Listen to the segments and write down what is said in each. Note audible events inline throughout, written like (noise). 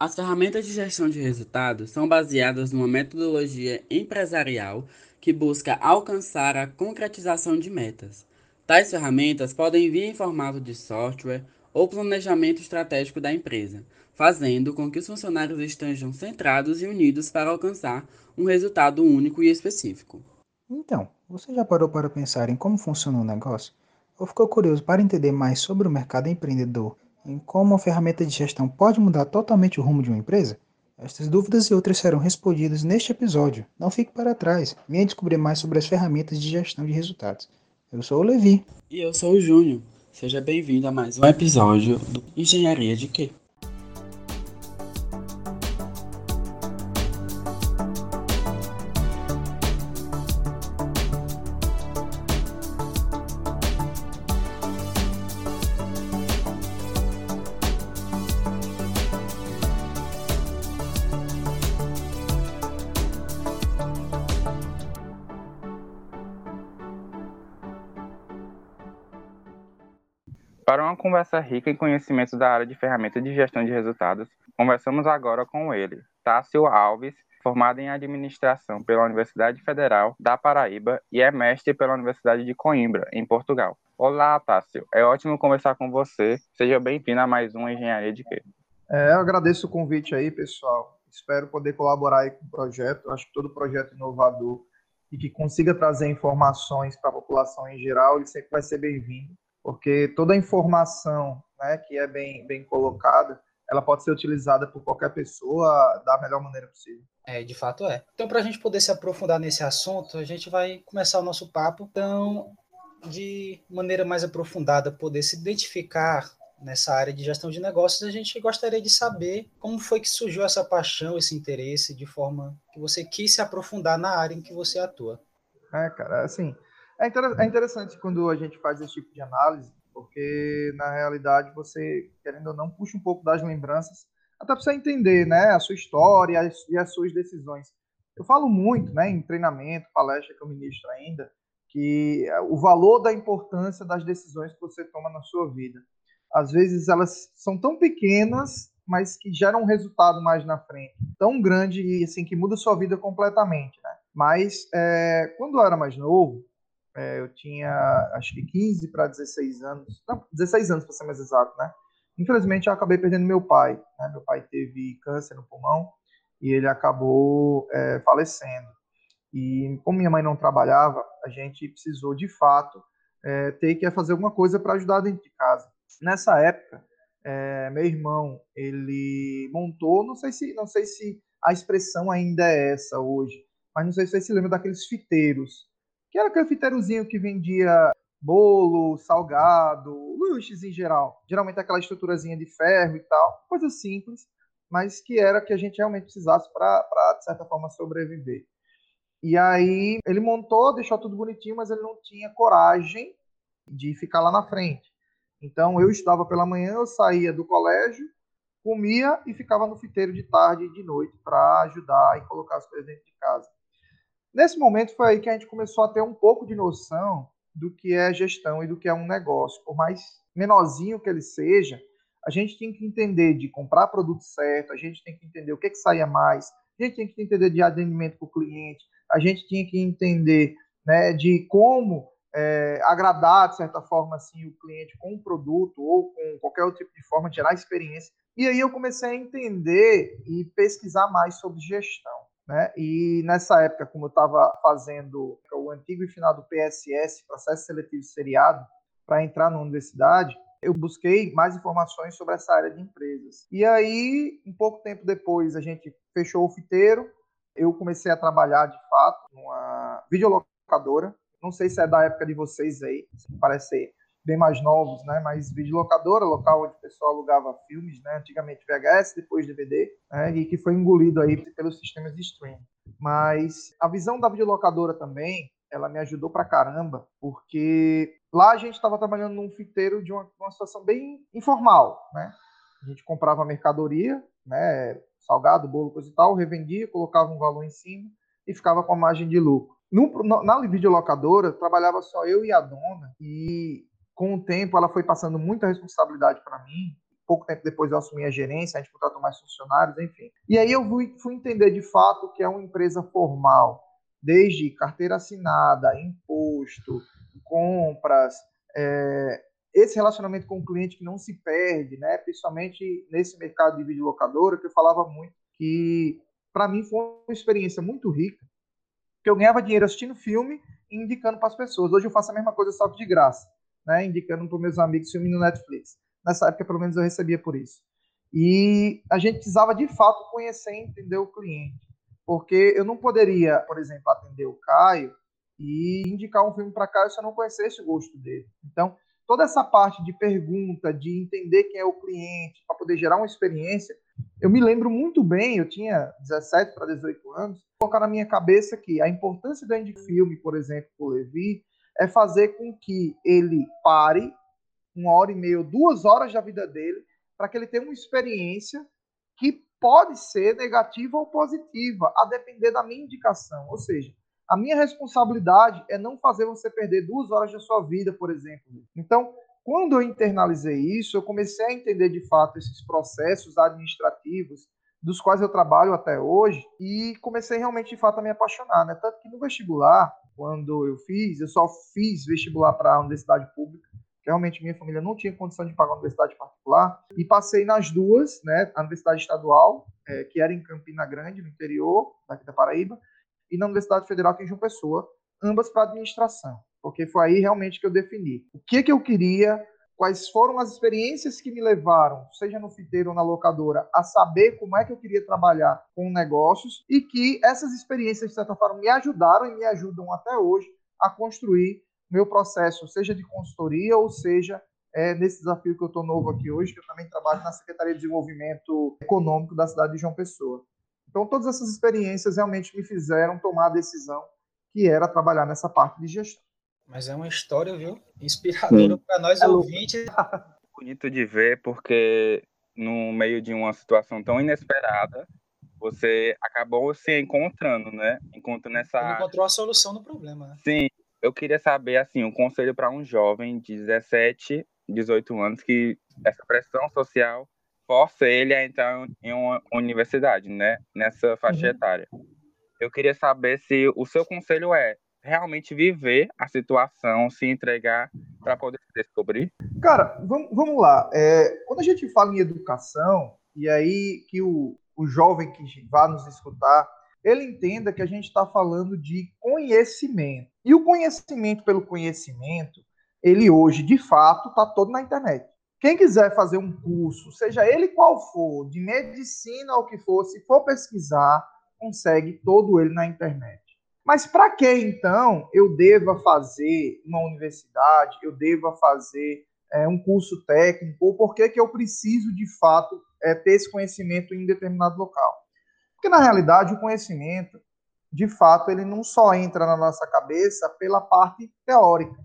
As ferramentas de gestão de resultados são baseadas numa metodologia empresarial que busca alcançar a concretização de metas. Tais ferramentas podem vir em formato de software ou planejamento estratégico da empresa, fazendo com que os funcionários estejam centrados e unidos para alcançar um resultado único e específico. Então, você já parou para pensar em como funciona o negócio? Ou ficou curioso para entender mais sobre o mercado empreendedor em como a ferramenta de gestão pode mudar totalmente o rumo de uma empresa? Estas dúvidas e outras serão respondidas neste episódio. Não fique para trás. Venha descobrir mais sobre as ferramentas de gestão de resultados. Eu sou o Levi. E eu sou o Júnior. Seja bem-vindo a mais um episódio do Engenharia de Quê? Conversa rica em conhecimentos da área de ferramentas de gestão de resultados, conversamos agora com ele, Tássio Alves, formado em administração pela Universidade Federal da Paraíba e é mestre pela Universidade de Coimbra, em Portugal. Olá, Tássio. É ótimo conversar com você. Seja bem-vindo a mais uma Engenharia de Quê? É, eu agradeço o convite aí, pessoal. Espero poder colaborar aí com o projeto. Acho que todo projeto inovador e que consiga trazer informações para a população em geral, ele sempre vai ser bem-vindo porque toda a informação né, que é bem, bem colocada, ela pode ser utilizada por qualquer pessoa da melhor maneira possível. É, de fato é. Então, para a gente poder se aprofundar nesse assunto, a gente vai começar o nosso papo. Então, de maneira mais aprofundada, poder se identificar nessa área de gestão de negócios, a gente gostaria de saber como foi que surgiu essa paixão, esse interesse, de forma que você quis se aprofundar na área em que você atua. É, cara, assim, é, é interessante quando a gente faz esse tipo de análise, porque na realidade você, querendo ou não, puxa um pouco das lembranças, até para você entender né, a sua história e as suas decisões. Eu falo muito né, em treinamento, palestra que eu ministro ainda, que o valor da importância das decisões que você toma na sua vida. Às vezes elas são tão pequenas, mas que geram um resultado mais na frente, tão grande e assim que muda a sua vida completamente. Né? Mas é, quando eu era mais novo, é, eu tinha acho que 15 para 16 anos, não, 16 anos para ser mais exato, né? Infelizmente eu acabei perdendo meu pai, né? Meu pai teve câncer no pulmão e ele acabou é, falecendo. E como minha mãe não trabalhava, a gente precisou de fato é, ter que fazer alguma coisa para ajudar dentro de casa. Nessa época, é, meu irmão ele montou, não sei se não sei se a expressão ainda é essa hoje, mas não sei se você se lembra daqueles fiteiros que era aquele fiteirozinho que vendia bolo, salgado, luxos em geral. Geralmente aquela estruturazinha de ferro e tal, coisa simples, mas que era que a gente realmente precisasse para, de certa forma, sobreviver. E aí ele montou, deixou tudo bonitinho, mas ele não tinha coragem de ficar lá na frente. Então eu estudava pela manhã, eu saía do colégio, comia e ficava no fiteiro de tarde e de noite para ajudar e colocar as coisas dentro de casa. Nesse momento foi aí que a gente começou a ter um pouco de noção do que é gestão e do que é um negócio. Por mais menorzinho que ele seja, a gente tem que entender de comprar produto certo, a gente tem que entender o que, que saia mais, a gente tem que entender de atendimento para o cliente, a gente tinha que entender né, de como é, agradar, de certa forma, assim, o cliente com um produto ou com qualquer outro tipo de forma, gerar experiência. E aí eu comecei a entender e pesquisar mais sobre gestão. Né? E nessa época, como eu estava fazendo o antigo e final do PSS, processo seletivo seriado, para entrar na universidade, eu busquei mais informações sobre essa área de empresas. E aí, um pouco tempo depois, a gente fechou o fiteiro, eu comecei a trabalhar de fato numa videolocadora. Não sei se é da época de vocês aí, parece ser bem mais novos, né? Mas videolocadora, local onde o pessoal alugava filmes, né? Antigamente VHS, depois DVD, né? E que foi engolido aí pelos sistemas de streaming. Mas a visão da videolocadora também, ela me ajudou pra caramba, porque lá a gente estava trabalhando num fiteiro de uma, uma situação bem informal, né? A gente comprava mercadoria, né? Salgado, bolo, coisa e tal, revendia, colocava um valor em cima e ficava com a margem de lucro. No, na videolocadora, trabalhava só eu e a dona, e com o tempo ela foi passando muita responsabilidade para mim pouco tempo depois eu assumi a gerência, a gente contratou mais funcionários, enfim. E aí eu fui, fui entender de fato que é uma empresa formal, desde carteira assinada, imposto, compras, é, esse relacionamento com o cliente que não se perde, né? Principalmente nesse mercado de videolocadora, que eu falava muito que para mim foi uma experiência muito rica, que eu ganhava dinheiro assistindo filme e indicando para as pessoas. Hoje eu faço a mesma coisa só que de graça, né? Indicando para meus amigos filme no Netflix. Nessa época pelo menos eu recebia por isso. E a gente precisava de fato conhecer e entender o cliente, porque eu não poderia, por exemplo, atender o Caio e indicar um filme para Caio se eu não conhecesse o gosto dele. Então, toda essa parte de pergunta, de entender quem é o cliente, para poder gerar uma experiência, eu me lembro muito bem, eu tinha 17 para 18 anos, colocar na minha cabeça que a importância do indie filme, por exemplo, o Levi, é fazer com que ele pare uma hora e meia, duas horas da vida dele, para que ele tenha uma experiência que pode ser negativa ou positiva, a depender da minha indicação. Ou seja, a minha responsabilidade é não fazer você perder duas horas da sua vida, por exemplo. Então, quando eu internalizei isso, eu comecei a entender de fato esses processos administrativos dos quais eu trabalho até hoje e comecei realmente de fato a me apaixonar, né? Tanto que no vestibular, quando eu fiz, eu só fiz vestibular para a universidade pública, que realmente minha família não tinha condição de pagar uma universidade particular, e passei nas duas, né? A universidade estadual, é, que era em Campina Grande, no interior daqui da Paraíba, e na Universidade Federal aqui em João Pessoa, ambas para administração, porque foi aí realmente que eu defini o que, que eu queria, quais foram as experiências que me levaram, seja no fiteiro ou na locadora, a saber como é que eu queria trabalhar com negócios e que essas experiências, de certa forma, me ajudaram e me ajudam até hoje a construir meu processo, seja de consultoria ou seja é, nesse desafio que eu estou novo aqui hoje, que eu também trabalho na Secretaria de Desenvolvimento Econômico da cidade de João Pessoa. Então, todas essas experiências realmente me fizeram tomar a decisão que era trabalhar nessa parte de gestão. Mas é uma história, viu? Inspiradora para nós é ouvintes. (laughs) Bonito de ver, porque no meio de uma situação tão inesperada, você acabou se encontrando, né? Encontrando essa. Encontrou a solução do problema, né? Sim. Eu queria saber, assim, um conselho para um jovem de 17, 18 anos que essa pressão social força ele a entrar em uma universidade, né? Nessa faixa uhum. etária. Eu queria saber se o seu conselho é realmente viver a situação, se entregar para poder se descobrir? Cara, vamos, vamos lá. É, quando a gente fala em educação, e aí que o, o jovem que vá nos escutar, ele entenda que a gente está falando de conhecimento. E o conhecimento pelo conhecimento, ele hoje, de fato, está todo na internet. Quem quiser fazer um curso, seja ele qual for, de medicina ou o que for, se for pesquisar, consegue todo ele na internet. Mas para que então eu deva fazer uma universidade, eu deva fazer é, um curso técnico, ou por que, que eu preciso de fato é, ter esse conhecimento em determinado local? Porque na realidade o conhecimento, de fato, ele não só entra na nossa cabeça pela parte teórica.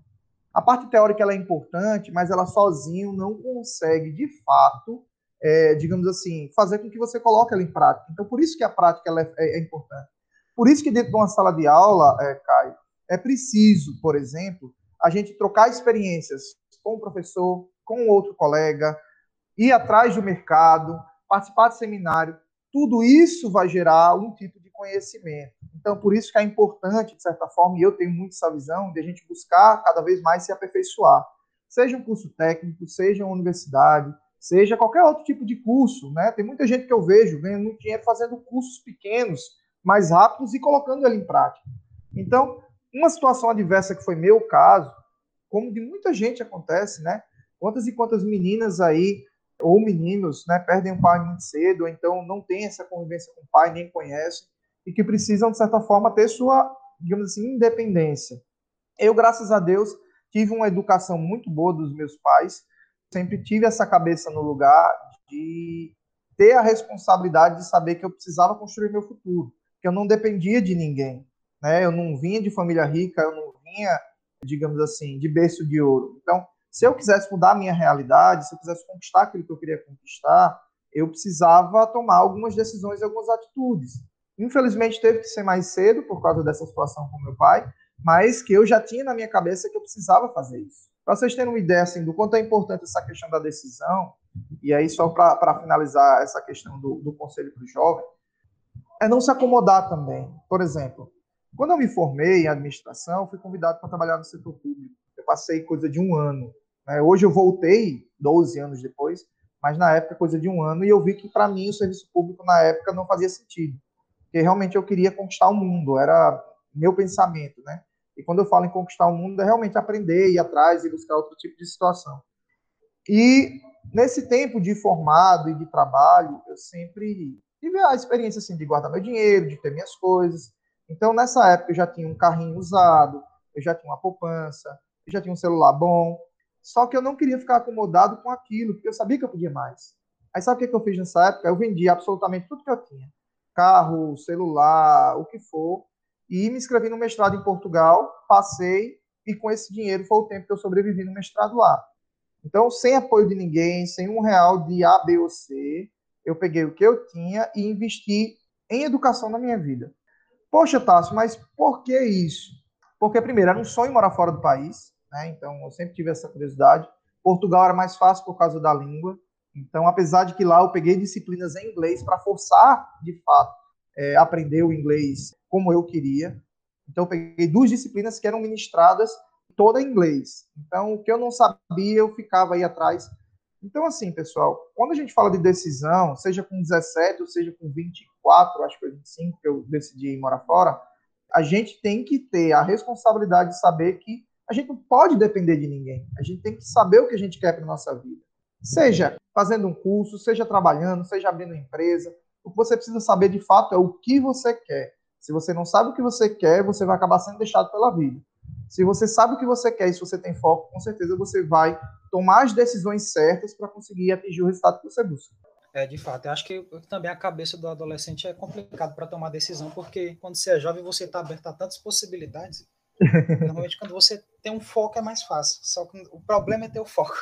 A parte teórica ela é importante, mas ela sozinho não consegue, de fato, é, digamos assim, fazer com que você coloque ela em prática. Então, por isso que a prática ela é, é, é importante. Por isso que dentro de uma sala de aula, é, Caio, é preciso, por exemplo, a gente trocar experiências com o professor, com outro colega, ir atrás do mercado, participar de seminário. Tudo isso vai gerar um tipo de conhecimento. Então, por isso que é importante, de certa forma, e eu tenho muito essa visão, de a gente buscar cada vez mais se aperfeiçoar. Seja um curso técnico, seja uma universidade, seja qualquer outro tipo de curso. Né? Tem muita gente que eu vejo ganhando muito dinheiro fazendo cursos pequenos, mais rápidos e colocando ele em prática. Então, uma situação adversa que foi meu caso, como de muita gente acontece, né? Quantas e quantas meninas aí ou meninos, né, perdem o pai muito cedo, ou então não tem essa convivência com o pai, nem conhecem, e que precisam, de certa forma, ter sua, digamos assim, independência. Eu, graças a Deus, tive uma educação muito boa dos meus pais, sempre tive essa cabeça no lugar de ter a responsabilidade de saber que eu precisava construir meu futuro, que eu não dependia de ninguém, né? Eu não vinha de família rica, eu não vinha, digamos assim, de berço de ouro. Então, se eu quisesse mudar a minha realidade, se eu quisesse conquistar aquilo que eu queria conquistar, eu precisava tomar algumas decisões e algumas atitudes. Infelizmente teve que ser mais cedo por causa dessa situação com meu pai, mas que eu já tinha na minha cabeça que eu precisava fazer isso. Para vocês terem uma ideia assim, do quanto é importante essa questão da decisão, e aí só para finalizar essa questão do, do conselho para o jovem, é não se acomodar também. Por exemplo, quando eu me formei em administração, fui convidado para trabalhar no setor público. Eu passei coisa de um ano. Né? Hoje eu voltei 12 anos depois, mas na época coisa de um ano, e eu vi que para mim o serviço público na época não fazia sentido. Porque realmente eu queria conquistar o mundo, era meu pensamento, né? E quando eu falo em conquistar o mundo, é realmente aprender, ir atrás e buscar outro tipo de situação. E nesse tempo de formado e de trabalho, eu sempre tive a experiência assim de guardar meu dinheiro, de ter minhas coisas. Então nessa época eu já tinha um carrinho usado, eu já tinha uma poupança, eu já tinha um celular bom. Só que eu não queria ficar acomodado com aquilo, porque eu sabia que eu podia mais. Aí sabe o que eu fiz nessa época? Eu vendi absolutamente tudo que eu tinha. Carro, celular, o que for, e me inscrevi no mestrado em Portugal, passei, e com esse dinheiro foi o tempo que eu sobrevivi no mestrado lá. Então, sem apoio de ninguém, sem um real de A, B ou C, eu peguei o que eu tinha e investi em educação na minha vida. Poxa, Tássio, mas por que isso? Porque, primeiro, era um sonho morar fora do país, né? então eu sempre tive essa curiosidade. Portugal era mais fácil por causa da língua. Então, apesar de que lá eu peguei disciplinas em inglês para forçar, de fato, é, aprender o inglês como eu queria. Então, eu peguei duas disciplinas que eram ministradas toda em inglês. Então, o que eu não sabia, eu ficava aí atrás. Então, assim, pessoal, quando a gente fala de decisão, seja com 17 ou seja com 24, acho que foi 25 que eu decidi morar fora, a gente tem que ter a responsabilidade de saber que a gente não pode depender de ninguém. A gente tem que saber o que a gente quer para nossa vida. Seja fazendo um curso, seja trabalhando, seja abrindo uma empresa. O que você precisa saber de fato é o que você quer. Se você não sabe o que você quer, você vai acabar sendo deixado pela vida. Se você sabe o que você quer e se você tem foco, com certeza você vai tomar as decisões certas para conseguir atingir o resultado que você busca. É, de fato. Eu acho que também a cabeça do adolescente é complicado para tomar decisão, porque quando você é jovem, você está aberto a tantas possibilidades. (laughs) Normalmente, quando você tem um foco, é mais fácil. Só que o problema é ter o foco.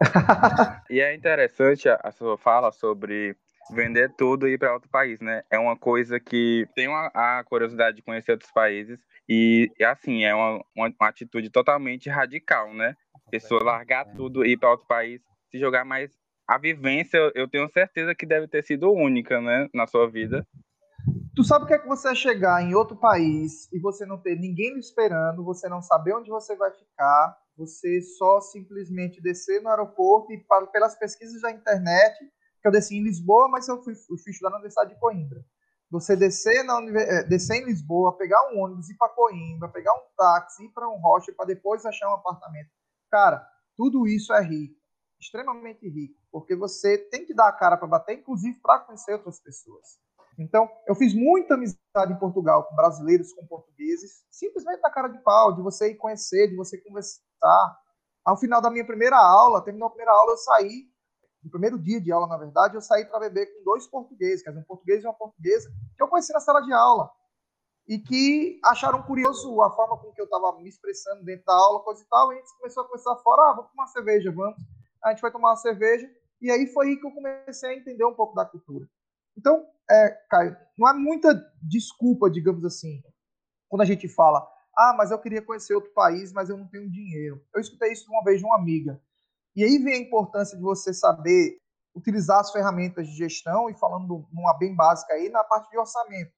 (laughs) e é interessante a sua fala sobre vender tudo e ir para outro país, né? É uma coisa que tem uma, a curiosidade de conhecer outros países e, assim, é uma, uma, uma, atitude totalmente radical, né? Pessoa largar tudo e ir para outro país, se jogar mais. A vivência, eu tenho certeza que deve ter sido única, né, na sua vida. Tu sabe o que é que você é chegar em outro país e você não ter ninguém esperando, você não saber onde você vai ficar, você só simplesmente descer no aeroporto e pelas pesquisas da internet que eu desci em Lisboa, mas eu fui, fui estudar na Universidade de Coimbra. Você descer, na, é, descer em Lisboa, pegar um ônibus, ir para Coimbra, pegar um táxi, ir para um rocha para depois achar um apartamento. Cara, tudo isso é rico, extremamente rico, porque você tem que dar a cara para bater, inclusive para conhecer outras pessoas. Então, eu fiz muita amizade em Portugal com brasileiros, com portugueses, simplesmente na cara de pau, de você ir conhecer, de você conversar. Ao final da minha primeira aula, terminou a primeira aula, eu saí no primeiro dia de aula, na verdade, eu saí para beber com dois portugueses, quer dizer, um português e uma portuguesa, que eu conheci na sala de aula. E que acharam curioso a forma com que eu estava me expressando dentro da aula, coisa e tal. E a gente começou a conversar fora, ah, vamos tomar uma cerveja, vamos. A gente vai tomar uma cerveja. E aí foi aí que eu comecei a entender um pouco da cultura. Então, é, Caio, não há muita desculpa, digamos assim, quando a gente fala, ah, mas eu queria conhecer outro país, mas eu não tenho dinheiro. Eu escutei isso uma vez de uma amiga. E aí vem a importância de você saber utilizar as ferramentas de gestão e falando numa bem básica aí, na parte de orçamento.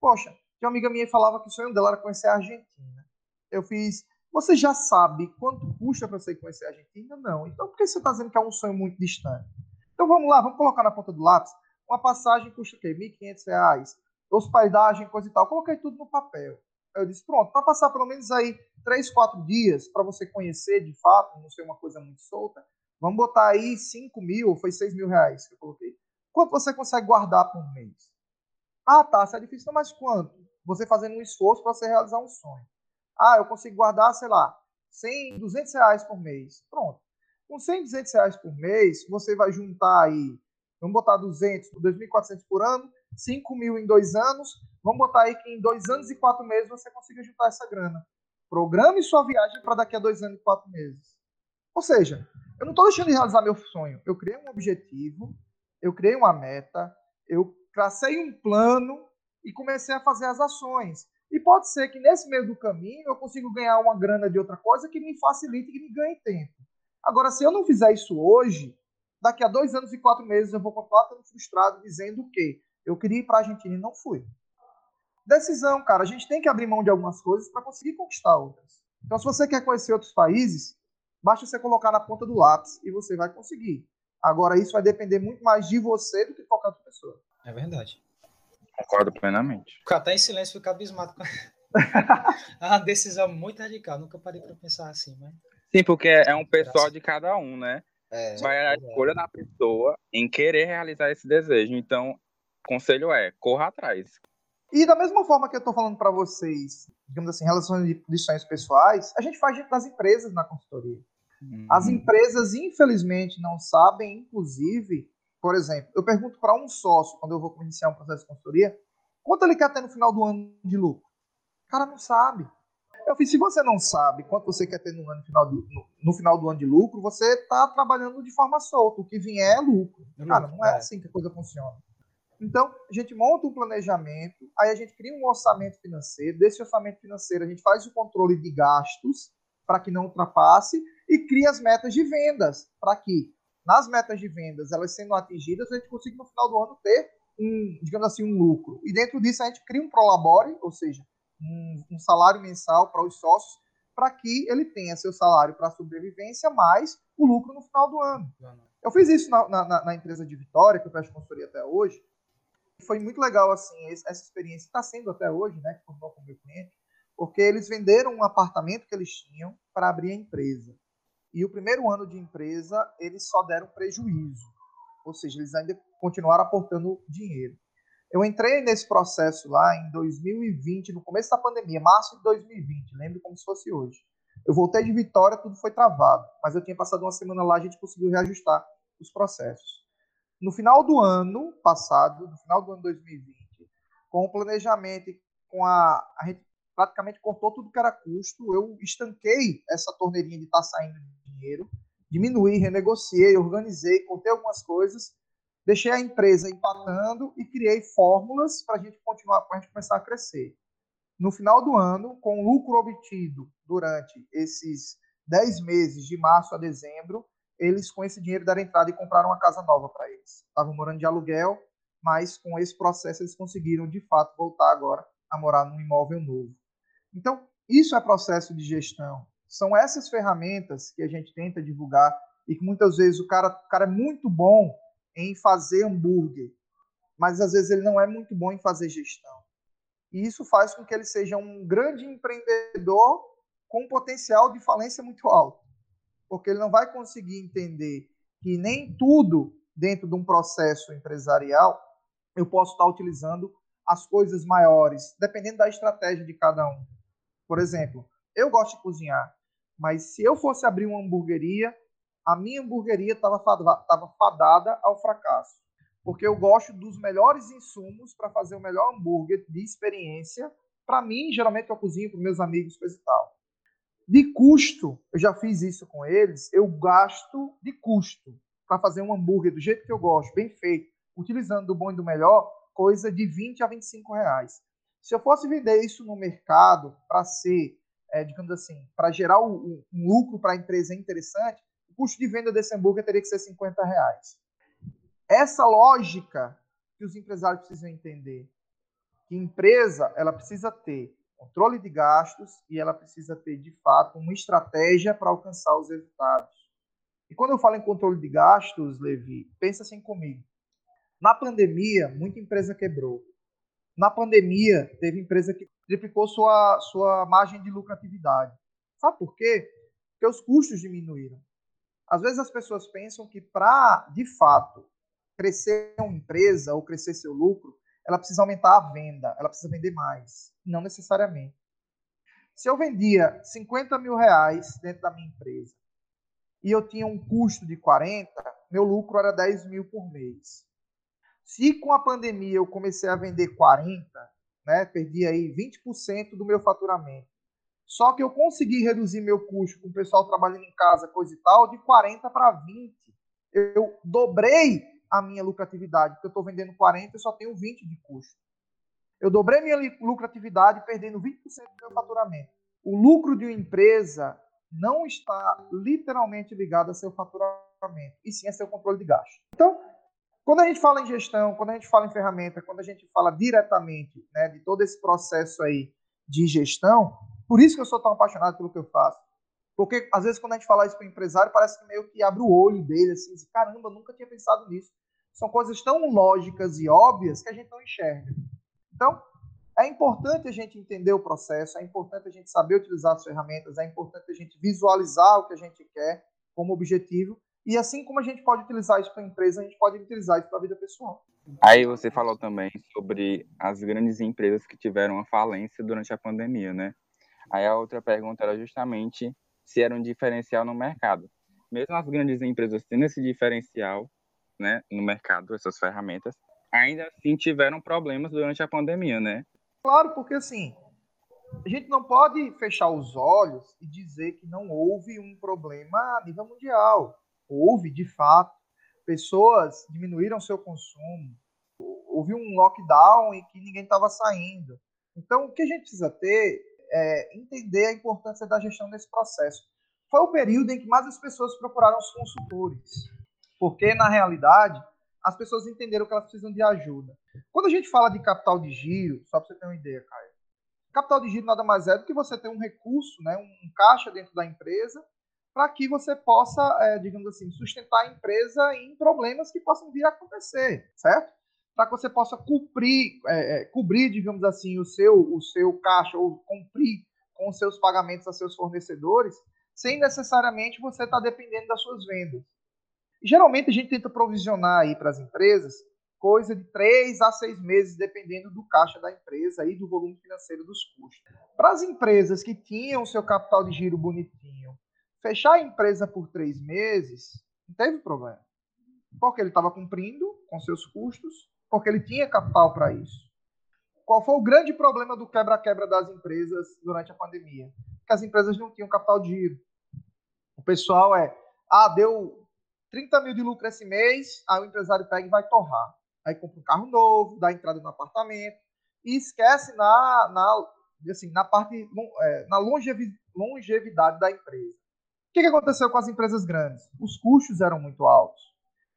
Poxa, tinha uma amiga minha falava que o sonho dela era conhecer a Argentina. Eu fiz, você já sabe quanto custa para você conhecer a Argentina? Não. Então por que você está dizendo que é um sonho muito distante? Então vamos lá, vamos colocar na ponta do lápis. Uma passagem custa o quê? R$ 1.500, hospedagem, coisa e tal. coloquei tudo no papel. Eu disse, pronto, para passar pelo menos aí três, quatro dias para você conhecer de fato, não ser uma coisa muito solta, vamos botar aí 5 mil, foi 6 mil reais que eu coloquei. Quanto você consegue guardar por mês? Ah, tá, isso é difícil, mas quanto? Você fazendo um esforço para você realizar um sonho. Ah, eu consigo guardar, sei lá, 100, 200 reais por mês. Pronto. Com 100, 200 reais por mês, você vai juntar aí, vamos botar 200, 2.400 por ano, 5 mil em dois anos, vamos botar aí que em dois anos e quatro meses você consiga juntar essa grana. Programe sua viagem para daqui a dois anos e quatro meses. Ou seja, eu não estou deixando de realizar meu sonho. Eu criei um objetivo, eu criei uma meta, eu tracei um plano e comecei a fazer as ações. E pode ser que nesse meio do caminho eu consiga ganhar uma grana de outra coisa que me facilite e me ganhe tempo. Agora, se eu não fizer isso hoje, daqui a dois anos e quatro meses eu vou continuar frustrado dizendo que eu queria ir para a Argentina e não fui. Decisão, cara. A gente tem que abrir mão de algumas coisas para conseguir conquistar outras. Então, se você quer conhecer outros países, basta você colocar na ponta do lápis e você vai conseguir. Agora, isso vai depender muito mais de você do que de qualquer outra pessoa. É verdade. Concordo plenamente. Ficar até em silêncio, ficar abismado. é uma (laughs) decisão muito radical. Nunca parei para pensar assim, mas. Sim, porque é um pessoal de cada um, né? É, Vai a escolha da pessoa em querer realizar esse desejo. Então, conselho é, corra atrás. E da mesma forma que eu estou falando para vocês, digamos assim, relações de sonhos pessoais, a gente faz dentro das empresas na consultoria. As Uhum. empresas, infelizmente, não sabem, inclusive, por exemplo, eu pergunto para um sócio, quando eu vou iniciar um processo de consultoria, quanto ele quer ter no final do ano de lucro? O cara não sabe. Eu fiz, se você não sabe quanto você quer ter no, ano, final, do, no, no final do ano de lucro, você está trabalhando de forma solta. O que vier é lucro. Cara, não é É. assim que a coisa funciona. Então, a gente monta um planejamento, aí a gente cria um orçamento financeiro. Desse orçamento financeiro, a gente faz o controle de gastos para que não ultrapasse e cria as metas de vendas para que, nas metas de vendas, elas sendo atingidas, a gente consiga no final do ano ter um, digamos assim, um lucro. E dentro disso, a gente cria um prolabore, ou seja, um, um salário mensal para os sócios, para que ele tenha seu salário para sobrevivência mais o lucro no final do ano. Eu fiz isso na, na, na empresa de Vitória, que eu presto consultoria até hoje. Foi muito legal, assim, essa experiência. Está sendo até hoje, né, que com o meu cliente, porque eles venderam um apartamento que eles tinham para abrir a empresa. E o primeiro ano de empresa, eles só deram prejuízo. Ou seja, eles ainda continuaram aportando dinheiro. Eu entrei nesse processo lá em 2020, no começo da pandemia, março de 2020, lembro como se fosse hoje. Eu voltei de Vitória, tudo foi travado, mas eu tinha passado uma semana lá, a gente conseguiu reajustar os processos. No final do ano passado, no final do ano 2020, com o planejamento com a a gente praticamente cortou tudo que era custo, eu estanquei essa torneirinha de estar tá saindo de dinheiro, diminuí, renegociei, organizei, cortei algumas coisas, deixei a empresa empatando e criei fórmulas para a gente continuar, para a gente começar a crescer. No final do ano, com o lucro obtido durante esses 10 meses, de março a dezembro, eles com esse dinheiro deram entrada e compraram uma casa nova para. Estavam morando de aluguel, mas com esse processo eles conseguiram de fato voltar agora a morar num imóvel novo. Então, isso é processo de gestão. São essas ferramentas que a gente tenta divulgar e que muitas vezes o cara, o cara é muito bom em fazer hambúrguer, mas às vezes ele não é muito bom em fazer gestão. E isso faz com que ele seja um grande empreendedor com um potencial de falência muito alto, porque ele não vai conseguir entender que nem tudo dentro de um processo empresarial eu posso estar utilizando as coisas maiores, dependendo da estratégia de cada um. Por exemplo, eu gosto de cozinhar, mas se eu fosse abrir uma hamburgueria, a minha hamburgueria estava fadada ao fracasso. Porque eu gosto dos melhores insumos para fazer o melhor hambúrguer de experiência. Para mim, geralmente eu cozinho para meus amigos, coisa e tal. De custo, eu já fiz isso com eles, eu gasto de custo para fazer um hambúrguer do jeito que eu gosto, bem feito, utilizando do bom e do melhor, coisa de 20 a 25 reais. Se eu fosse vender isso no mercado para ser, é, digamos assim, para gerar um, um lucro para a empresa interessante, o custo de venda desse hambúrguer teria que ser 50 reais. Essa lógica que os empresários precisam entender, que empresa ela precisa ter controle de gastos e ela precisa ter, de fato, uma estratégia para alcançar os resultados. E quando eu falo em controle de gastos, Levi, pensa assim comigo. Na pandemia, muita empresa quebrou. Na pandemia, teve empresa que triplicou sua, sua margem de lucratividade. Sabe por quê? Porque os custos diminuíram. Às vezes as pessoas pensam que para, de fato, crescer uma empresa ou crescer seu lucro, ela precisa aumentar a venda, ela precisa vender mais. Não necessariamente. Se eu vendia 50 mil reais dentro da minha empresa e eu tinha um custo de 40, meu lucro era 10 mil por mês. Se com a pandemia eu comecei a vender 40, né, perdi aí 20% do meu faturamento. Só que eu consegui reduzir meu custo com o pessoal trabalhando em casa, coisa e tal, de 40 para 20. Eu dobrei a minha lucratividade, porque eu estou vendendo 40 e só tenho 20 de custo. Eu dobrei minha lucratividade perdendo 20% do meu faturamento. O lucro de uma empresa não está literalmente ligado a seu faturamento. e sim é seu controle de gasto. Então, quando a gente fala em gestão, quando a gente fala em ferramenta, quando a gente fala diretamente né, de todo esse processo aí de gestão, por isso que eu sou tão apaixonado pelo que eu faço. Porque, às vezes, quando a gente fala isso para o empresário, parece que meio que abre o olho dele, assim, diz, caramba, nunca tinha pensado nisso. São coisas tão lógicas e óbvias que a gente não enxerga. Então, é importante a gente entender o processo, é importante a gente saber utilizar as ferramentas, é importante a gente visualizar o que a gente quer como objetivo. E assim como a gente pode utilizar isso para a empresa, a gente pode utilizar isso para a vida pessoal. Aí você falou também sobre as grandes empresas que tiveram uma falência durante a pandemia, né? Aí a outra pergunta era justamente se era um diferencial no mercado. Mesmo as grandes empresas tendo esse diferencial, né, no mercado, essas ferramentas, ainda assim tiveram problemas durante a pandemia, né? Claro, porque assim, a gente não pode fechar os olhos e dizer que não houve um problema a nível mundial. Houve, de fato. Pessoas diminuíram seu consumo. Houve um lockdown e que ninguém estava saindo. Então, o que a gente precisa ter é entender a importância da gestão desse processo. Foi o período em que mais as pessoas procuraram os consultores. Porque, na realidade, as pessoas entenderam que elas precisam de ajuda. Quando a gente fala de capital de giro, só para você ter uma ideia, Caio, capital de giro nada mais é do que você ter um recurso, né, um caixa dentro da empresa, para que você possa, é, digamos assim, sustentar a empresa em problemas que possam vir a acontecer, certo? Para que você possa cobrir, é, é, cobrir, digamos assim, o seu, o seu caixa ou cumprir com os seus pagamentos a seus fornecedores, sem necessariamente você estar tá dependendo das suas vendas. Geralmente a gente tenta provisionar aí para as empresas coisa de três a seis meses, dependendo do caixa da empresa e do volume financeiro dos custos. Para as empresas que tinham seu capital de giro bonitinho, fechar a empresa por três meses não teve problema. Porque ele estava cumprindo com seus custos, porque ele tinha capital para isso. Qual foi o grande problema do quebra-quebra das empresas durante a pandemia? Que as empresas não tinham capital de giro. O pessoal é, ah, deu 30 mil de lucro esse mês, aí o empresário pega e vai torrar. Aí compra um carro novo, dá entrada no apartamento e esquece na, na, assim, na parte, é, na longevidade da empresa. O que, que aconteceu com as empresas grandes? Os custos eram muito altos.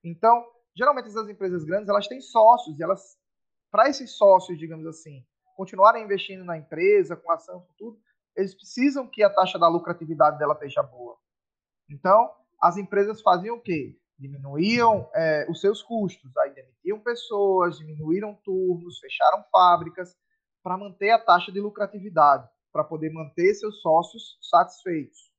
Então, geralmente essas empresas grandes, elas têm sócios e elas, para esses sócios, digamos assim, continuarem investindo na empresa, com ação, com tudo, eles precisam que a taxa da lucratividade dela esteja boa. Então, as empresas faziam o quê? Diminuíam é, os seus custos, aí demitiam pessoas, diminuíram turnos, fecharam fábricas para manter a taxa de lucratividade, para poder manter seus sócios satisfeitos.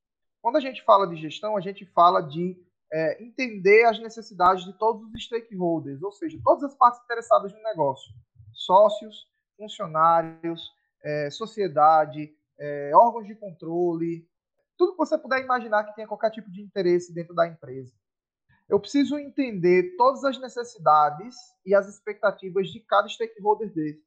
Quando a gente fala de gestão, a gente fala de é, entender as necessidades de todos os stakeholders, ou seja, todas as partes interessadas no negócio: sócios, funcionários, é, sociedade, é, órgãos de controle, tudo que você puder imaginar que tenha qualquer tipo de interesse dentro da empresa. Eu preciso entender todas as necessidades e as expectativas de cada stakeholder desse.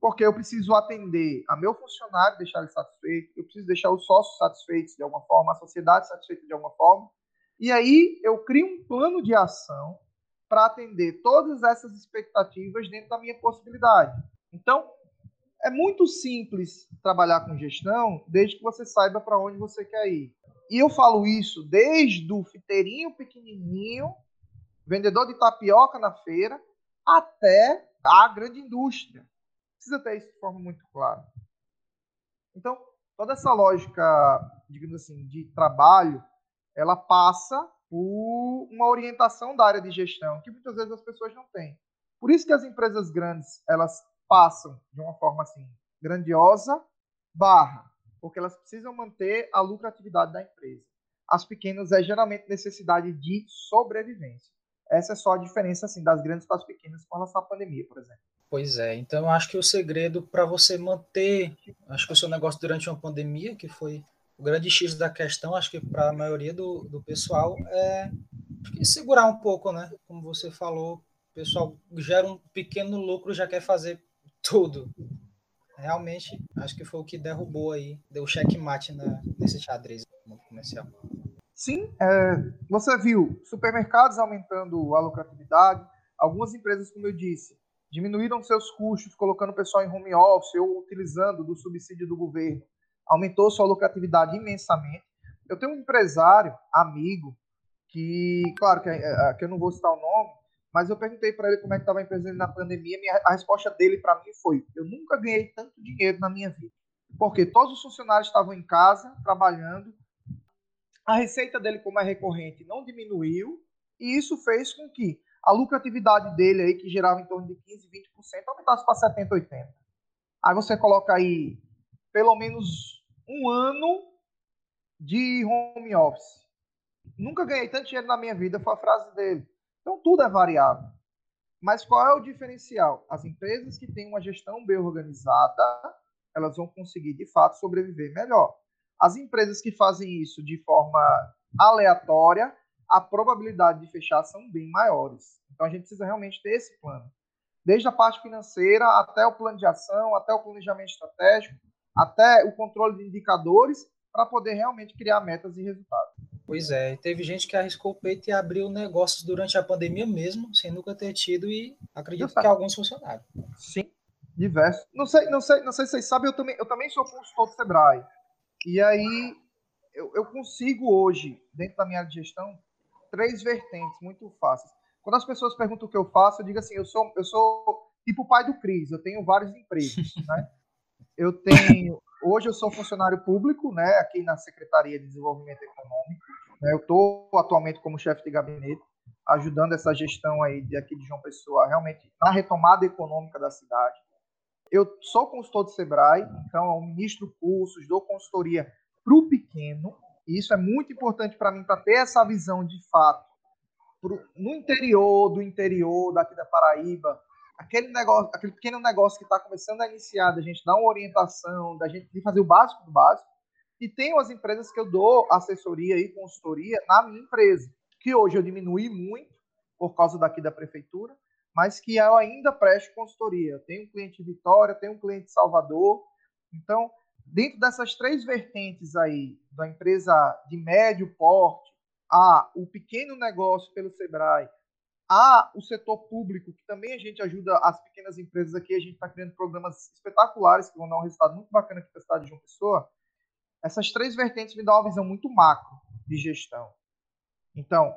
Porque eu preciso atender a meu funcionário, deixar ele satisfeito, eu preciso deixar os sócios satisfeitos de alguma forma, a sociedade satisfeita de alguma forma. E aí eu crio um plano de ação para atender todas essas expectativas dentro da minha possibilidade. Então, é muito simples trabalhar com gestão, desde que você saiba para onde você quer ir. E eu falo isso desde o fiteirinho pequenininho, vendedor de tapioca na feira, até a grande indústria. Precisa ter isso de forma muito clara. Então, toda essa lógica, digamos assim, de trabalho, ela passa por uma orientação da área de gestão, que muitas vezes as pessoas não têm. Por isso que as empresas grandes, elas passam de uma forma assim grandiosa, barra, porque elas precisam manter a lucratividade da empresa. As pequenas é geralmente necessidade de sobrevivência. Essa é só a diferença assim das grandes para as pequenas com relação à pandemia, por exemplo. Pois é, então acho que o segredo para você manter, acho que o seu negócio durante uma pandemia, que foi o grande X da questão, acho que para a maioria do, do pessoal, é segurar um pouco, né? Como você falou, o pessoal gera um pequeno lucro, já quer fazer tudo. Realmente, acho que foi o que derrubou aí, deu checkmate na, nesse xadrez comercial. Sim, é, você viu supermercados aumentando a lucratividade, algumas empresas, como eu disse, diminuíram seus custos, colocando o pessoal em home office ou utilizando do subsídio do governo, aumentou sua lucratividade imensamente. Eu tenho um empresário, amigo, que, claro, que, é, que eu não vou citar o nome, mas eu perguntei para ele como é que estava a empresa dele na pandemia. Minha, a resposta dele para mim foi: eu nunca ganhei tanto dinheiro na minha vida, porque todos os funcionários estavam em casa trabalhando, a receita dele, como é recorrente, não diminuiu, e isso fez com que a lucratividade dele aí, que gerava em torno de 15, 20%, aumentasse para 70, 80. Aí você coloca aí pelo menos um ano de home office. Nunca ganhei tanto dinheiro na minha vida, foi a frase dele. Então tudo é variável. Mas qual é o diferencial? As empresas que têm uma gestão bem organizada, elas vão conseguir de fato sobreviver melhor. As empresas que fazem isso de forma aleatória, a probabilidade de fechar são bem maiores. Então a gente precisa realmente ter esse plano. Desde a parte financeira até o plano de ação, até o planejamento estratégico, até o controle de indicadores, para poder realmente criar metas e resultados. Pois é, teve gente que arriscou o peito e abriu negócios durante a pandemia mesmo, sem nunca ter tido, e acredito que alguns funcionaram. Sim, diversos. Não sei, não sei, não sei se vocês sabem, eu também, eu também sou consultor do Sebrae. E aí eu, eu consigo hoje, dentro da minha gestão, três vertentes muito fáceis. Quando as pessoas perguntam o que eu faço, eu digo assim, eu sou, eu sou tipo o pai do Cris, eu tenho vários empregos, (laughs) né? Eu tenho, hoje eu sou funcionário público, né, aqui na Secretaria de Desenvolvimento Econômico. Né, eu estou atualmente como chefe de gabinete, ajudando essa gestão aí de aqui de João Pessoa, realmente na retomada econômica da cidade. Eu sou consultor do Sebrae, então eu ministro cursos, dou consultoria para o pequeno, e isso é muito importante para mim, para ter essa visão de fato. Pro, no interior do interior daqui da Paraíba, aquele negócio, aquele pequeno negócio que está começando a iniciar, da gente dar uma orientação, da gente fazer o básico do básico. E tem as empresas que eu dou assessoria e consultoria na minha empresa, que hoje eu diminui muito por causa daqui da prefeitura, mas que eu ainda presto consultoria. Tenho um cliente de Vitória, tenho um cliente de Salvador. Então, dentro dessas três vertentes aí, da empresa de médio porte, a o pequeno negócio pelo Sebrae, a o setor público, que também a gente ajuda as pequenas empresas aqui, a gente está criando programas espetaculares que vão dar um resultado muito bacana aqui para a cidade de João Pessoa. Essas três vertentes me dão uma visão muito macro de gestão. Então,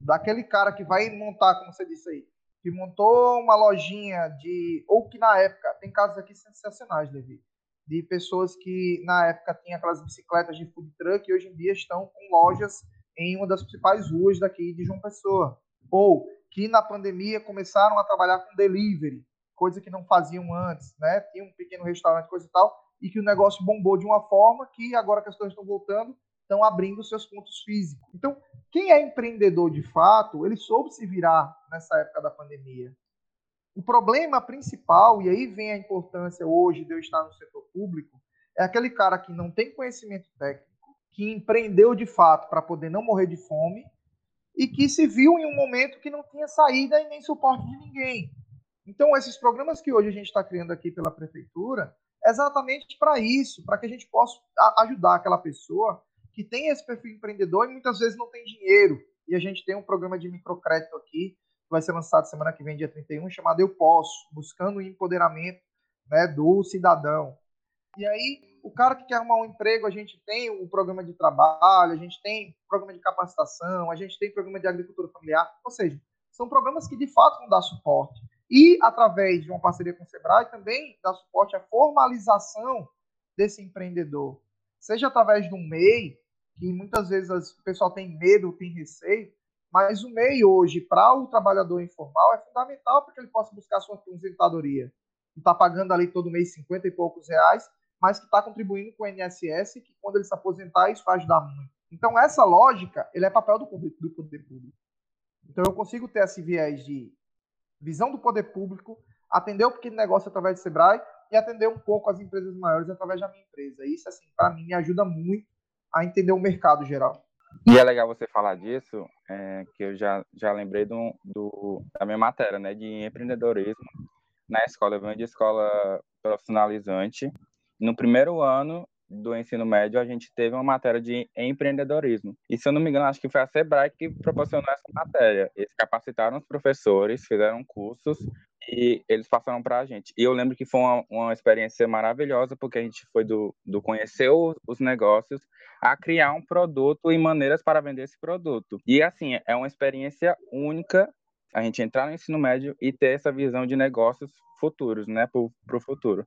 daquele cara que vai montar, como você disse aí, que montou uma lojinha de. Ou que na época, tem casos aqui sensacionais, Levi, de pessoas que na época tinham aquelas bicicletas de food truck e hoje em dia estão com lojas em uma das principais ruas daqui de João Pessoa. Ou que na pandemia começaram a trabalhar com delivery, coisa que não faziam antes, né? Tinha um pequeno restaurante, coisa e tal, e que o negócio bombou de uma forma que agora que as coisas estão voltando, estão abrindo seus pontos físicos. Então, quem é empreendedor de fato, ele soube se virar nessa época da pandemia. O problema principal, e aí vem a importância hoje de eu estar no setor público, é aquele cara que não tem conhecimento técnico, que empreendeu de fato para poder não morrer de fome e que se viu em um momento que não tinha saída e nem suporte de ninguém. Então, esses programas que hoje a gente está criando aqui pela prefeitura, exatamente para isso, para que a gente possa ajudar aquela pessoa que tem esse perfil empreendedor e muitas vezes não tem dinheiro. E a gente tem um programa de microcrédito aqui, que vai ser lançado semana que vem, dia 31, chamado Eu Posso, buscando o empoderamento né, do cidadão. E aí, o cara que quer arrumar um emprego, a gente tem o programa de trabalho, a gente tem programa de capacitação, a gente tem programa de agricultura familiar, ou seja, são programas que de fato vão dar suporte. E através de uma parceria com o Sebrae também dá suporte à formalização desse empreendedor, seja através do MEI, que muitas vezes o pessoal tem medo, tem receio, mas o MEI hoje, para o trabalhador informal, é fundamental para que ele possa buscar sua aposentadoria. Está pagando ali todo mês 50 e poucos reais, mas que está contribuindo com o INSS, que quando ele se aposentar, isso vai ajudar muito. Então, essa lógica, ele é papel do, do poder público. Então, eu consigo ter esse viés de visão do poder público, atender o pequeno negócio através do Sebrae e atender um pouco as empresas maiores através da minha empresa. Isso, assim, para mim, me ajuda muito a entender o mercado geral. E é legal você falar disso, é, que eu já, já lembrei do, do, da minha matéria, né, de empreendedorismo na escola. Eu venho de escola profissionalizante no primeiro ano do ensino médio, a gente teve uma matéria de empreendedorismo. E, se eu não me engano, acho que foi a Sebrae que proporcionou essa matéria. Eles capacitaram os professores, fizeram cursos e eles passaram para a gente. E eu lembro que foi uma, uma experiência maravilhosa, porque a gente foi do, do conhecer os, os negócios a criar um produto e maneiras para vender esse produto. E assim, é uma experiência única a gente entrar no ensino médio e ter essa visão de negócios futuros, né, para o futuro.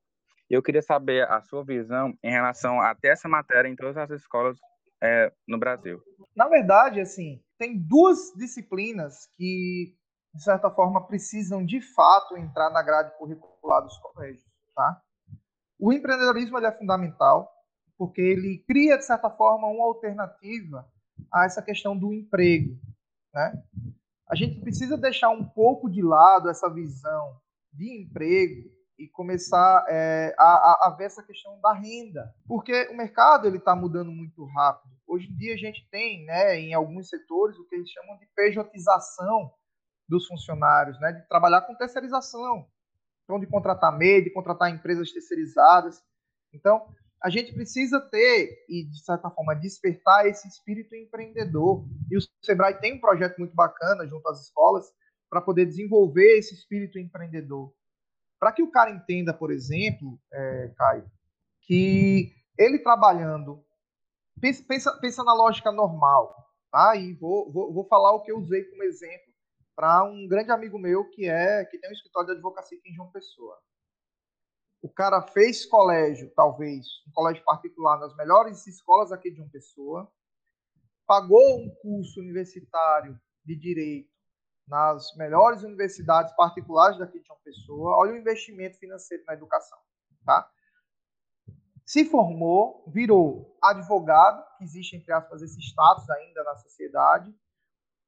Eu queria saber a sua visão em relação a ter essa matéria em todas as escolas é, no Brasil. Na verdade, assim, tem duas disciplinas que de certa forma, precisam de fato entrar na grade curricular dos colégios. Tá? O empreendedorismo é fundamental, porque ele cria, de certa forma, uma alternativa a essa questão do emprego. Né? A gente precisa deixar um pouco de lado essa visão de emprego e começar é, a, a, ver essa questão da renda, porque o mercado ele está mudando muito rápido. Hoje em dia a gente tem, né, em alguns setores, o que eles chamam de pejotização dos funcionários, né, de trabalhar com terceirização, então de contratar MEI, de contratar empresas terceirizadas. Então, a gente precisa ter e de certa forma despertar esse espírito empreendedor. E o Sebrae tem um projeto muito bacana junto às escolas para poder desenvolver esse espírito empreendedor. Para que o cara entenda, por exemplo, é, Caio, que ele trabalhando, pensa, pensa, pensa na lógica normal, tá? E vou, vou, vou falar o que eu usei como exemplo para um grande amigo meu que é que tem um escritório de advocacia aqui em João Pessoa. O cara fez colégio, talvez, um colégio particular nas melhores escolas aqui de João Pessoa, pagou um curso universitário de direito nas melhores universidades particulares daqui de João Pessoa. Olha o investimento financeiro na educação, tá? Se formou, virou advogado, que existe entre aspas esse status ainda na sociedade,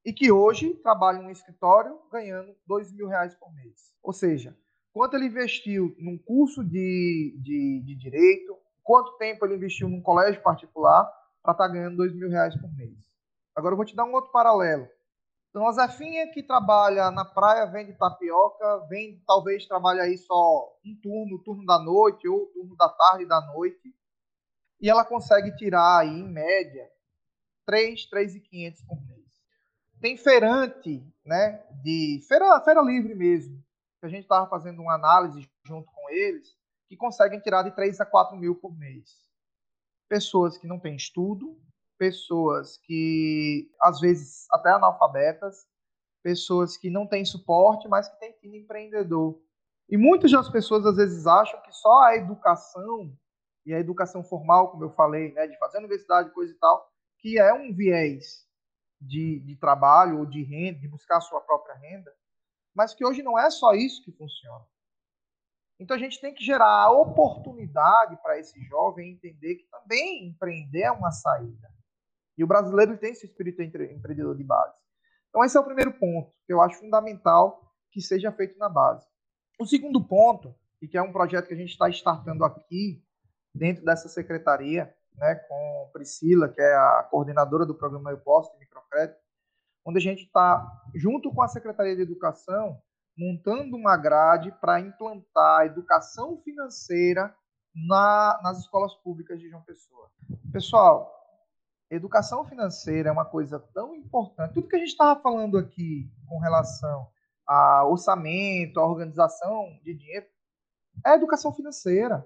e que hoje trabalha em um escritório ganhando dois mil reais por mês. Ou seja, quanto ele investiu num curso de, de, de direito, quanto tempo ele investiu num colégio particular para estar tá ganhando dois mil reais por mês. Agora eu vou te dar um outro paralelo. Então, a Zefinha que trabalha na praia, vende tapioca, vem, talvez trabalhe aí só um turno, turno da noite ou turno da tarde e da noite, e ela consegue tirar aí, em média, 3, 3,500 por mês. Tem feirante, né, de feira, feira livre mesmo, que a gente estava fazendo uma análise junto com eles, que conseguem tirar de 3 a 4 mil por mês. Pessoas que não têm estudo, pessoas que, às vezes, até analfabetas, pessoas que não têm suporte, mas que têm tido empreendedor. E muitas das pessoas, às vezes, acham que só a educação, e a educação formal, como eu falei, né, de fazer universidade, coisa e tal, que é um viés de, de trabalho ou de renda, de buscar a sua própria renda, mas que hoje não é só isso que funciona. Então a gente tem que gerar a oportunidade para esse jovem entender que também empreender é uma saída. E o brasileiro tem esse espírito empreendedor de base. Então esse é o primeiro ponto que eu acho fundamental que seja feito na base. O segundo ponto, e que é um projeto que a gente está startando aqui dentro dessa secretaria, né, com Priscila, que é a coordenadora do programa Eu Posso de Microcrédito, onde a gente está, junto com a Secretaria de Educação, montando uma grade para implantar educação financeira na, nas escolas públicas de João Pessoa. Pessoal, educação financeira é uma coisa tão importante. Tudo que a gente estava falando aqui com relação a orçamento, a organização de dinheiro, é educação financeira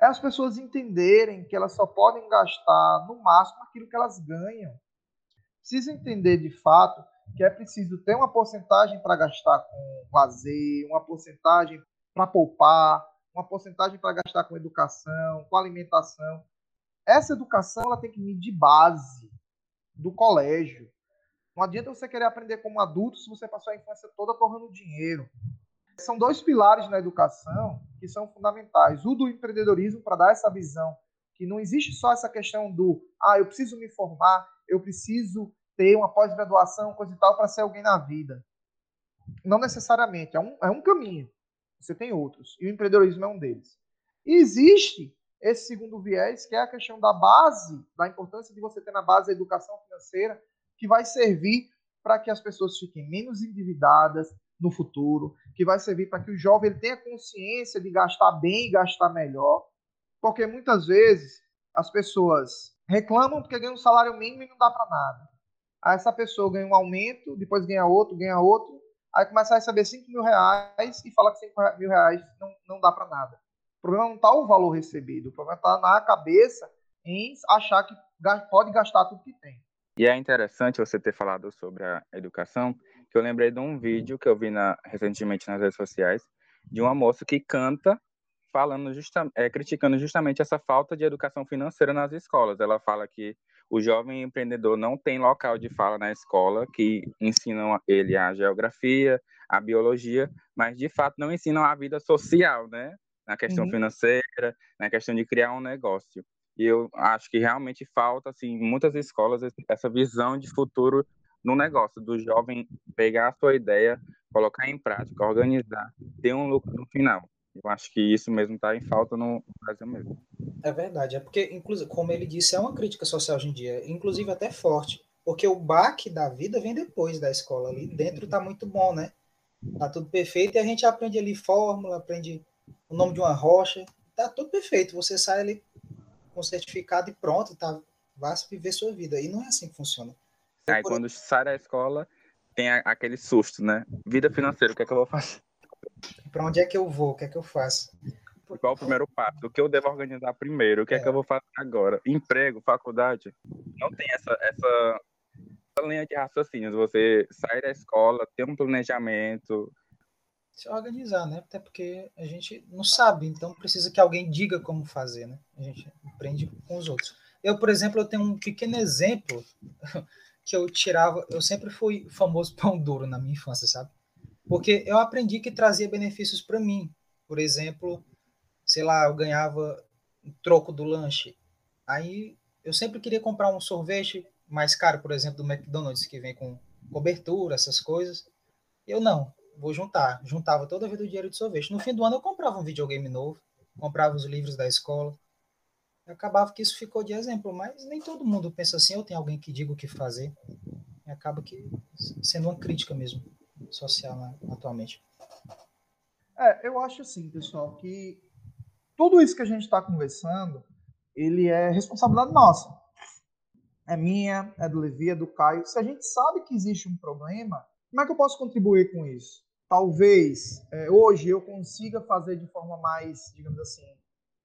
é as pessoas entenderem que elas só podem gastar no máximo aquilo que elas ganham. Precisa entender de fato que é preciso ter uma porcentagem para gastar com lazer, uma porcentagem para poupar, uma porcentagem para gastar com educação, com alimentação. Essa educação ela tem que vir de base do colégio. Não adianta você querer aprender como adulto se você passou a infância toda torrando dinheiro. São dois pilares na educação que são fundamentais. O do empreendedorismo, para dar essa visão que não existe só essa questão do ah, eu preciso me formar, eu preciso ter uma pós-graduação, coisa e tal, para ser alguém na vida. Não necessariamente, é um, é um caminho. Você tem outros, e o empreendedorismo é um deles. E existe esse segundo viés, que é a questão da base, da importância de você ter na base a educação financeira, que vai servir para que as pessoas fiquem menos endividadas, no futuro, que vai servir para que o jovem tenha consciência de gastar bem e gastar melhor, porque muitas vezes as pessoas reclamam porque ganham um salário mínimo e não dá para nada. Aí essa pessoa ganha um aumento, depois ganha outro, ganha outro, aí começa a receber 5 mil reais e fala que 5 mil reais não, não dá para nada. O problema não está o valor recebido, o problema está na cabeça em achar que pode gastar tudo que tem. E é interessante você ter falado sobre a educação, que eu lembrei de um vídeo que eu vi na, recentemente nas redes sociais, de uma moça que canta falando justa, é, criticando justamente essa falta de educação financeira nas escolas. Ela fala que o jovem empreendedor não tem local de fala na escola que ensinam ele a geografia, a biologia, mas de fato não ensinam a vida social, né? Na questão uhum. financeira, na questão de criar um negócio. E eu acho que realmente falta, assim, em muitas escolas essa visão de futuro no negócio, do jovem pegar a sua ideia, colocar em prática, organizar, ter um lucro no final. Eu acho que isso mesmo está em falta no Brasil mesmo. É verdade, é porque, inclusive, como ele disse, é uma crítica social hoje em dia, inclusive até forte, porque o baque da vida vem depois da escola. Ali dentro está muito bom, né? Tá tudo perfeito e a gente aprende ali fórmula, aprende o nome de uma rocha, tá tudo perfeito. Você sai ali com certificado e pronto, tá? Vá viver sua vida. E não é assim que funciona. Aí quando sai da escola, tem aquele susto, né? Vida financeira, o que é que eu vou fazer? Para onde é que eu vou? O que é que eu faço? Qual o primeiro passo? O que eu devo organizar primeiro? O que é, é que eu vou fazer agora? Emprego, faculdade? Não tem essa, essa, essa linha de raciocínio. Você sair da escola, ter um planejamento. Se organizar, né? Até porque a gente não sabe, então precisa que alguém diga como fazer, né? A gente aprende com os outros. Eu, por exemplo, eu tenho um pequeno exemplo (laughs) que eu tirava. Eu sempre fui famoso (laughs) pão duro na minha infância, sabe? Porque eu aprendi que trazia benefícios para mim. Por exemplo, sei lá, eu ganhava um troco do lanche. Aí eu sempre queria comprar um sorvete mais caro, por exemplo, do McDonald's, que vem com cobertura, essas coisas. Eu não, vou juntar. Juntava toda a vida o dinheiro de sorvete. No fim do ano eu comprava um videogame novo, comprava os livros da escola. Acabava que isso ficou de exemplo, mas nem todo mundo pensa assim, ou tem alguém que diga o que fazer. E acaba que sendo uma crítica mesmo social né, atualmente? É, eu acho assim, pessoal, que tudo isso que a gente está conversando, ele é responsabilidade nossa. É minha, é do Levi, é do Caio. Se a gente sabe que existe um problema, como é que eu posso contribuir com isso? Talvez é, hoje eu consiga fazer de forma mais, digamos assim,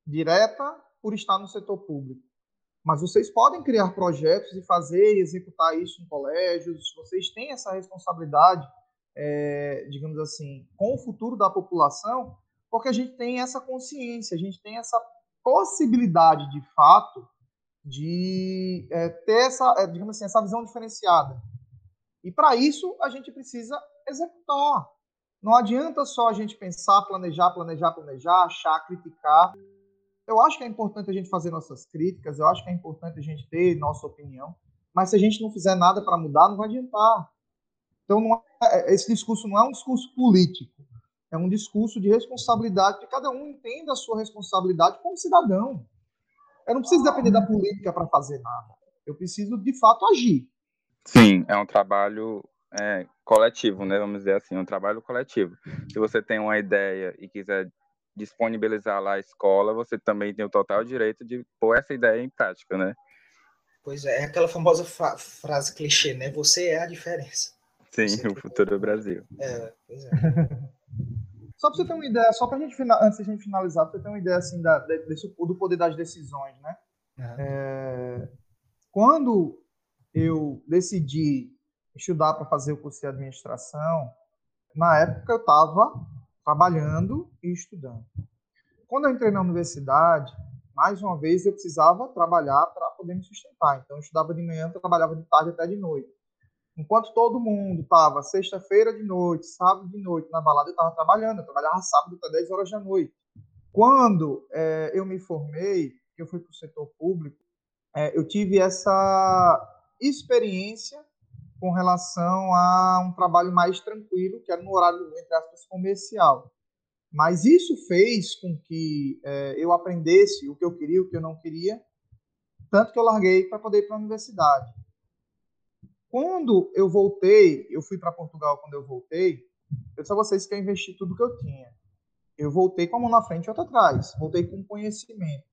direta por estar no setor público. Mas vocês podem criar projetos e fazer e executar isso em colégios. Vocês têm essa responsabilidade é, digamos assim, com o futuro da população, porque a gente tem essa consciência, a gente tem essa possibilidade de fato de é, ter essa, é, digamos assim, essa visão diferenciada. E para isso a gente precisa executar. Não adianta só a gente pensar, planejar, planejar, planejar, achar, criticar. Eu acho que é importante a gente fazer nossas críticas, eu acho que é importante a gente ter nossa opinião, mas se a gente não fizer nada para mudar, não vai adiantar. Então, é, esse discurso não é um discurso político, é um discurso de responsabilidade, que cada um entenda a sua responsabilidade como cidadão. Eu não preciso depender da política para fazer nada. Eu preciso, de fato, agir. Sim, é um trabalho é, coletivo, né? Vamos dizer assim, um trabalho coletivo. Se você tem uma ideia e quiser disponibilizar lá a escola, você também tem o total direito de pôr essa ideia em prática, né? Pois é, é aquela famosa frase clichê, né? Você é a diferença. Sim, o futuro do Brasil. É, pois é. (laughs) só para você ter uma ideia, só para a gente antes de a gente finalizar, para você ter uma ideia assim da, desse, do poder das decisões, né? Uhum. É, quando eu decidi estudar para fazer o curso de administração, na época eu estava trabalhando e estudando. Quando eu entrei na universidade, mais uma vez eu precisava trabalhar para poder me sustentar. Então eu estudava de manhã, trabalhava de tarde até de noite. Enquanto todo mundo estava sexta-feira de noite, sábado de noite na balada, eu estava trabalhando. Eu trabalhava sábado até 10 horas da noite. Quando é, eu me formei, que eu fui para o setor público, é, eu tive essa experiência com relação a um trabalho mais tranquilo, que era no horário, entre aspas, comercial. Mas isso fez com que é, eu aprendesse o que eu queria, o que eu não queria, tanto que eu larguei para poder ir para a universidade. Quando eu voltei, eu fui para Portugal quando eu voltei, eu disse a vocês que eu investi tudo que eu tinha. Eu voltei com a mão na frente e outra atrás. Voltei com conhecimento.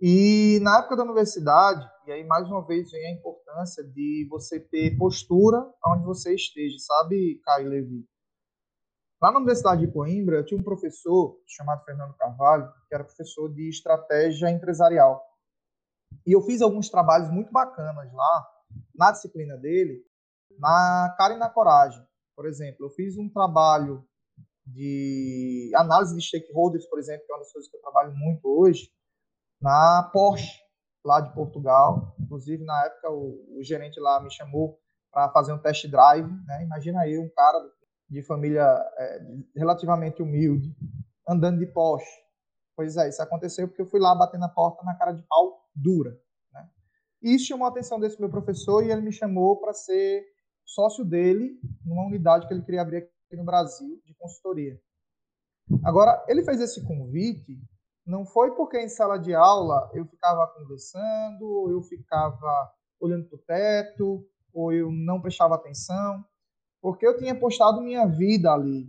E na época da universidade, E aí, mais uma vez, vem a importância de você ter postura onde você esteja, sabe, Caio Levi? Lá na Universidade de Coimbra, eu tinha um professor chamado Fernando Carvalho, que era professor de estratégia empresarial. E eu fiz alguns trabalhos muito bacanas lá, na disciplina dele, na cara e na coragem. Por exemplo, eu fiz um trabalho de análise de stakeholders, por exemplo, que é uma das coisas que eu trabalho muito hoje, na Porsche, lá de Portugal. Inclusive, na época, o, o gerente lá me chamou para fazer um test drive. Né? Imagina aí um cara de família é, relativamente humilde, andando de Porsche. Pois é, isso aconteceu porque eu fui lá bater na porta na cara de pau dura. Né? Isso chamou a atenção desse meu professor e ele me chamou para ser sócio dele numa unidade que ele queria abrir aqui no Brasil de consultoria. Agora, ele fez esse convite não foi porque em sala de aula eu ficava conversando, ou eu ficava olhando para o teto, ou eu não prestava atenção, porque eu tinha postado minha vida ali.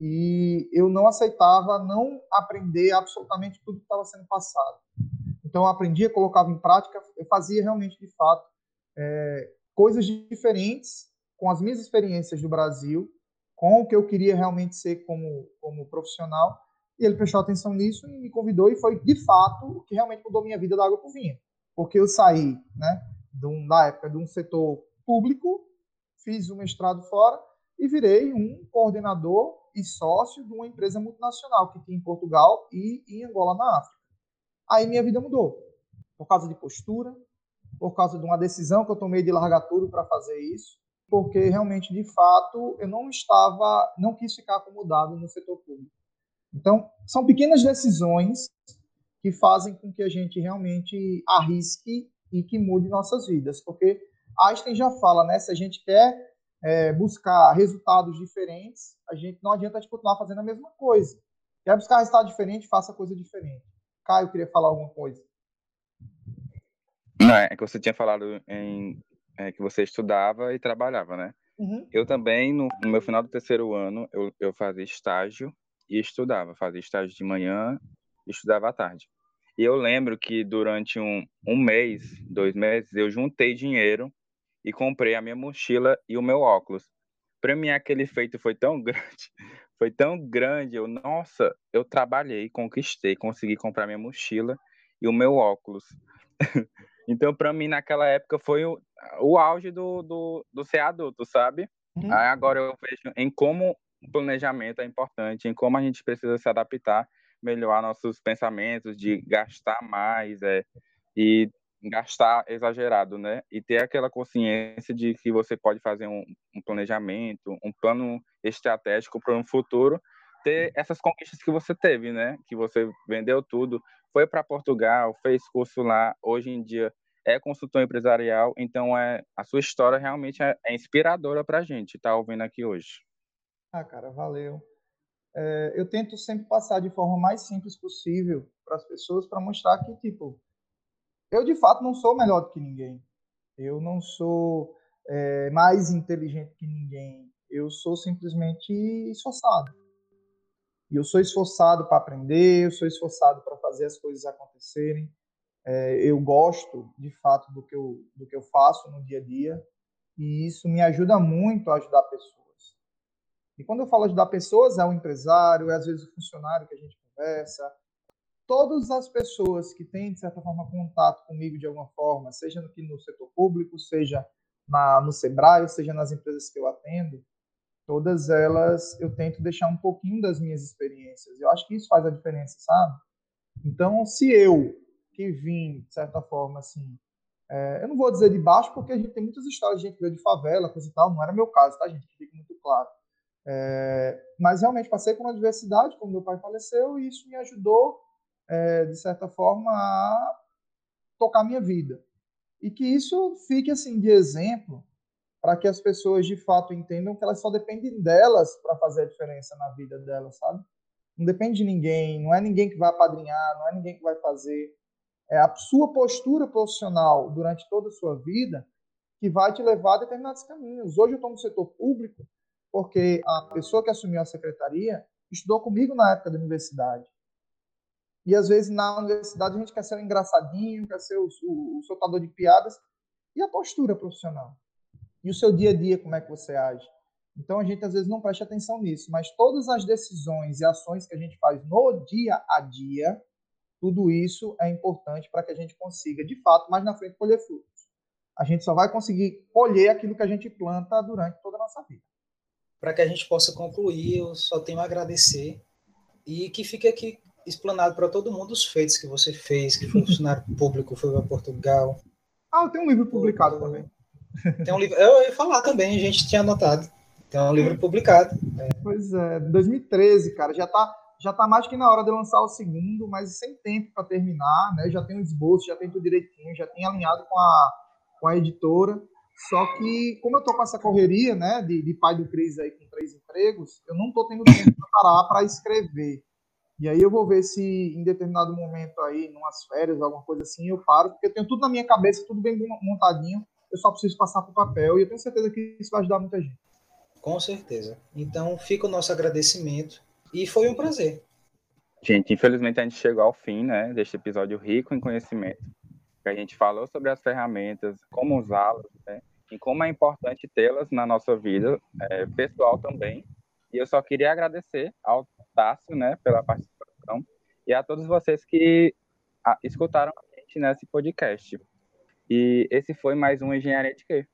E eu não aceitava não aprender absolutamente tudo que estava sendo passado. Então eu aprendia, colocava em prática, eu fazia realmente, de fato, é, coisas diferentes com as minhas experiências do Brasil, com o que eu queria realmente ser como, como profissional, e ele prestou atenção nisso e me convidou, e foi de fato o que realmente mudou minha vida da água para o vinho. Porque eu saí, né, de um, na época, de um setor público, fiz o um mestrado fora e virei um coordenador e sócio de uma empresa multinacional que tinha em Portugal e em Angola, na África. Aí minha vida mudou. Por causa de postura, por causa de uma decisão que eu tomei de largar tudo para fazer isso, porque realmente, de fato, eu não estava, não quis ficar acomodado no setor público. Então, são pequenas decisões que fazem com que a gente realmente arrisque e que mude nossas vidas. Porque Einstein já fala, né? Se a gente quer é, buscar resultados diferentes, a gente não adianta de continuar fazendo a mesma coisa. Quer buscar resultado diferente, faça coisa diferente. Caio, queria falar alguma coisa. Não, é que você tinha falado em é, que você estudava e trabalhava, né? Uhum. Eu também, no, no, meu final do terceiro ano, eu, eu fazia estágio e estudava. Fazia estágio de manhã e estudava à tarde. E eu lembro que durante um, um mês, dois meses, eu juntei dinheiro e comprei a minha mochila e o meu óculos. Para mim, aquele feito foi tão (laughs) grande, foi tão grande. Eu, nossa, eu trabalhei, conquistei, consegui comprar minha mochila e o meu óculos. (laughs) então, para mim, naquela época, foi o, o auge do, do, do ser adulto, sabe? Uhum. Aí agora eu vejo em como planejamento é importante, em como a gente precisa se adaptar, melhorar nossos pensamentos de gastar mais é, e gastar exagerado, né? E ter aquela consciência de que você pode fazer um, um planejamento, um plano estratégico para um futuro, ter essas conquistas que você teve, né? Que você vendeu tudo, foi para Portugal, fez curso lá, hoje em dia é consultor empresarial, então é a sua história realmente é, é inspiradora para a gente estar tá ouvindo aqui hoje. Ah, cara, valeu. É, eu tento sempre passar de forma mais simples possível para as pessoas para mostrar que, tipo, eu de fato não sou melhor do que ninguém. Eu não sou é, mais inteligente que ninguém. Eu sou simplesmente esforçado. E eu sou esforçado para aprender, eu sou esforçado para fazer as coisas acontecerem. É, eu gosto, de fato, do que eu, do que eu faço no dia a dia. E isso me ajuda muito a ajudar pessoas. E quando eu falo ajudar pessoas, é o empresário, é às vezes o funcionário que a gente conversa. Todas as pessoas que têm, de certa forma, contato comigo de alguma forma, seja no, no setor público, seja na, no Sebrae, seja nas empresas que eu atendo, todas elas eu tento deixar um pouquinho das minhas experiências. Eu acho que isso faz a diferença, sabe? Então, se eu, que vim, de certa forma, assim, é, eu não vou dizer de baixo, porque a gente tem muitas histórias de gente que veio de favela, coisa e tal, não era meu caso, tá, gente? Fique muito claro. É, mas realmente passei por uma adversidade quando meu pai faleceu e isso me ajudou, é, de certa forma, a tocar minha vida. E que isso fique assim de exemplo para que as pessoas de fato entendam que elas só dependem delas para fazer a diferença na vida delas, sabe? Não depende de ninguém, não é ninguém que vai apadrinhar, não é ninguém que vai fazer. É a sua postura profissional durante toda a sua vida que vai te levar a determinados caminhos. Hoje eu estou no setor público porque a pessoa que assumiu a secretaria estudou comigo na época da universidade. E às vezes na universidade a gente quer ser o engraçadinho, quer ser o, o, o soltador de piadas. E a postura profissional? E o seu dia a dia, como é que você age? Então a gente às vezes não presta atenção nisso, mas todas as decisões e ações que a gente faz no dia a dia, tudo isso é importante para que a gente consiga, de fato, mais na frente colher frutos. A gente só vai conseguir colher aquilo que a gente planta durante toda a nossa vida. Para que a gente possa concluir, eu só tenho a agradecer e que fique aqui explanado para todo mundo os feitos que você fez, que foi funcionário (laughs) público, foi para Portugal. Ah, tenho um livro publicado também. Tem um livro, eu ia falar também, a gente tinha anotado. Tem um livro publicado. É. Pois é, 2013, cara, já tá, já tá mais que na hora de lançar o segundo, mas sem tempo para terminar, né? Já tem o esboço, já tem tudo direitinho, já tem alinhado com a, com a editora. Só que, como eu tô com essa correria, né, de, de pai do Cris aí com três empregos, eu não tô tendo tempo para parar para escrever. E aí eu vou ver se em determinado momento aí, numas férias, alguma coisa assim, eu paro, porque eu tenho tudo na minha cabeça, tudo bem montadinho, eu só preciso passar para o papel e eu tenho certeza que isso vai ajudar muita gente. Com certeza. Então fica o nosso agradecimento e foi um prazer. Gente, infelizmente a gente chegou ao fim, né, deste episódio rico em conhecimento. Que a gente falou sobre as ferramentas, como usá-las, né, e como é importante tê-las na nossa vida é, pessoal também. E eu só queria agradecer ao Tássio, né, pela participação e a todos vocês que escutaram a gente nesse podcast. E esse foi mais um Engenharia de Quê?